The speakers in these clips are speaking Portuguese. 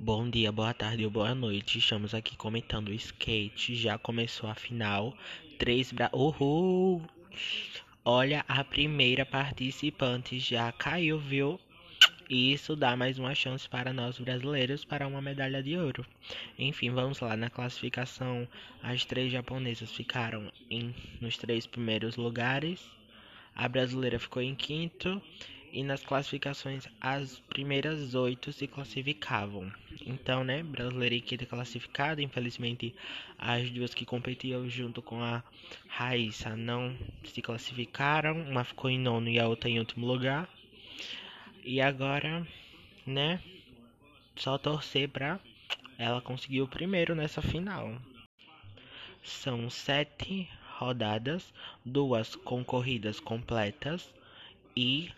Bom dia, boa tarde ou boa noite. Estamos aqui comentando o skate. Já começou a final. Três bra... Uhul! Olha, a primeira participante já caiu, viu? E isso dá mais uma chance para nós brasileiros para uma medalha de ouro. Enfim, vamos lá. Na classificação, as três japonesas ficaram em, nos três primeiros lugares. A brasileira ficou em quinto e nas classificações as primeiras oito se classificavam. Então, né, brasileira e quinta classificada, infelizmente as duas que competiam junto com a Raíssa não se classificaram, uma ficou em nono e a outra em último lugar. E agora, né, só torcer pra ela conseguir o primeiro nessa final. São sete rodadas, duas concorridas completas e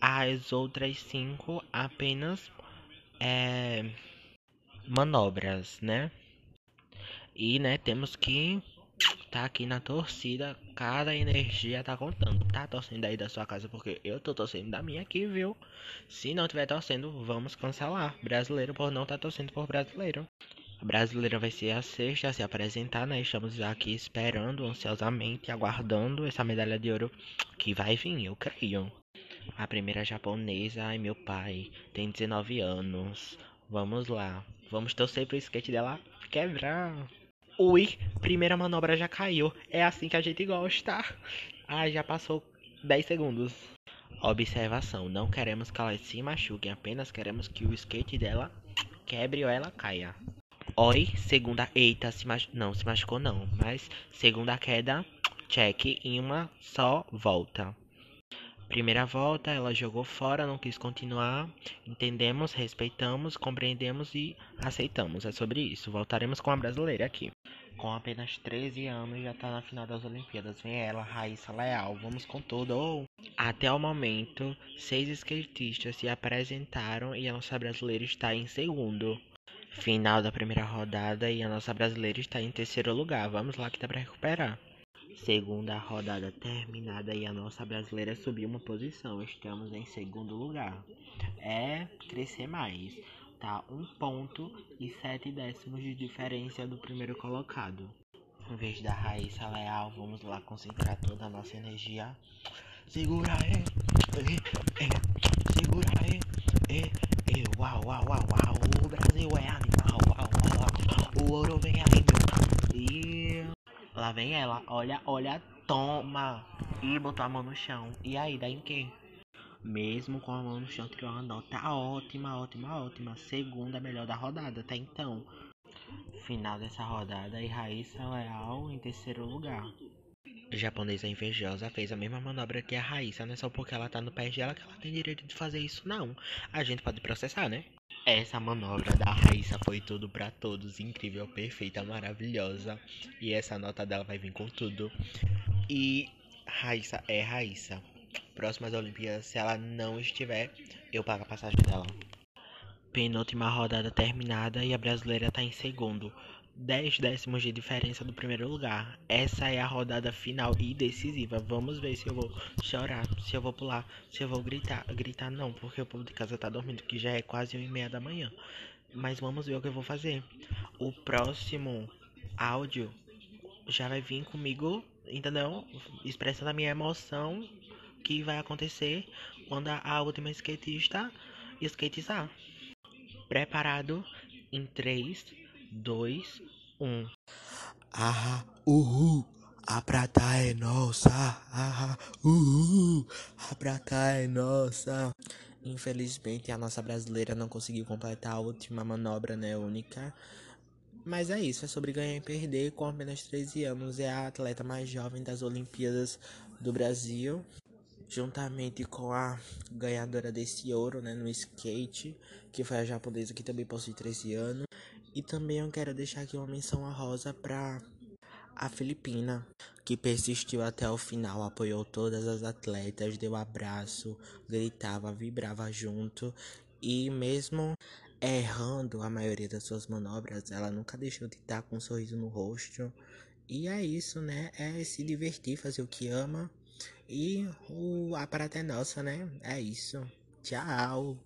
as outras cinco apenas é, manobras, né? E, né, temos que tá aqui na torcida, cada energia tá contando. Tá torcendo aí da sua casa porque eu tô torcendo da minha aqui, viu? Se não tiver torcendo, vamos cancelar. Brasileiro por não tá torcendo por brasileiro. A brasileira vai ser a sexta a se apresentar, né? Estamos aqui esperando ansiosamente, aguardando essa medalha de ouro que vai vir, eu creio. A primeira japonesa, ai meu pai, tem 19 anos. Vamos lá. Vamos torcer pro skate dela quebrar. Ui, primeira manobra já caiu. É assim que a gente gosta. Ai, já passou 10 segundos. Observação: não queremos que ela se machuque, apenas queremos que o skate dela quebre ou ela caia. Oi, segunda. Eita, se mach... não, se machucou não. Mas segunda queda, check em uma só volta. Primeira volta, ela jogou fora, não quis continuar. Entendemos, respeitamos, compreendemos e aceitamos. É sobre isso. Voltaremos com a brasileira aqui. Com apenas 13 anos, já está na final das Olimpíadas. Vem ela, Raíssa Leal. Vamos com tudo. Até o momento, seis skatistas se apresentaram e a nossa brasileira está em segundo. Final da primeira rodada e a nossa brasileira está em terceiro lugar. Vamos lá que dá para recuperar. Segunda rodada terminada e a nossa brasileira subiu uma posição. Estamos em segundo lugar. É crescer mais. Tá um ponto e sete décimos de diferença do primeiro colocado. Em vez da Raíssa Leal, vamos lá concentrar toda a nossa energia. Segura aí, segura aí, é, uau, uau, uau, uau. O Brasil é animal, uau, uau, uau. O ouro vem aí, meu. E Lá vem ela, olha, olha, toma. E botou a mão no chão. E aí, dá em quê? Mesmo com a mão no chão, tirou uma nota ótima, ótima, ótima. Segunda melhor da rodada, até então. Final dessa rodada e Raíssa Leal em terceiro lugar. A japonesa invejosa fez a mesma manobra que a Raíssa, não é só porque ela tá no pé dela que ela tem direito de fazer isso, não. A gente pode processar, né? Essa manobra da Raíssa foi tudo para todos, incrível, perfeita, maravilhosa. E essa nota dela vai vir com tudo. E Raíssa é Raíssa. Próximas Olimpíadas, se ela não estiver, eu pago a passagem dela. Penúltima rodada terminada e a brasileira tá em segundo. 10 décimos de diferença do primeiro lugar. Essa é a rodada final e decisiva. Vamos ver se eu vou chorar, se eu vou pular, se eu vou gritar. Gritar não, porque o povo de casa tá dormindo, que já é quase 1 e meia da manhã. Mas vamos ver o que eu vou fazer. O próximo áudio já vai vir comigo, entendeu? Expressando a minha emoção que vai acontecer quando a última skatista skatizar. Preparado em 3, 2, 1. Ah, uhul, a prata é nossa. Ah, uhul, a prata é nossa. Infelizmente, a nossa brasileira não conseguiu completar a última manobra, né, única. Mas é isso, é sobre ganhar e perder. Com apenas 13 anos, é a atleta mais jovem das Olimpíadas do Brasil. Juntamente com a ganhadora desse ouro, né, no skate, que foi a japonesa que também possui 13 anos. E também eu quero deixar aqui uma menção honrosa para a Filipina, que persistiu até o final, apoiou todas as atletas, deu abraço, gritava, vibrava junto e mesmo errando a maioria das suas manobras, ela nunca deixou de estar com um sorriso no rosto. E é isso, né? É se divertir, fazer o que ama. E o, a é nossa, né? É isso. Tchau.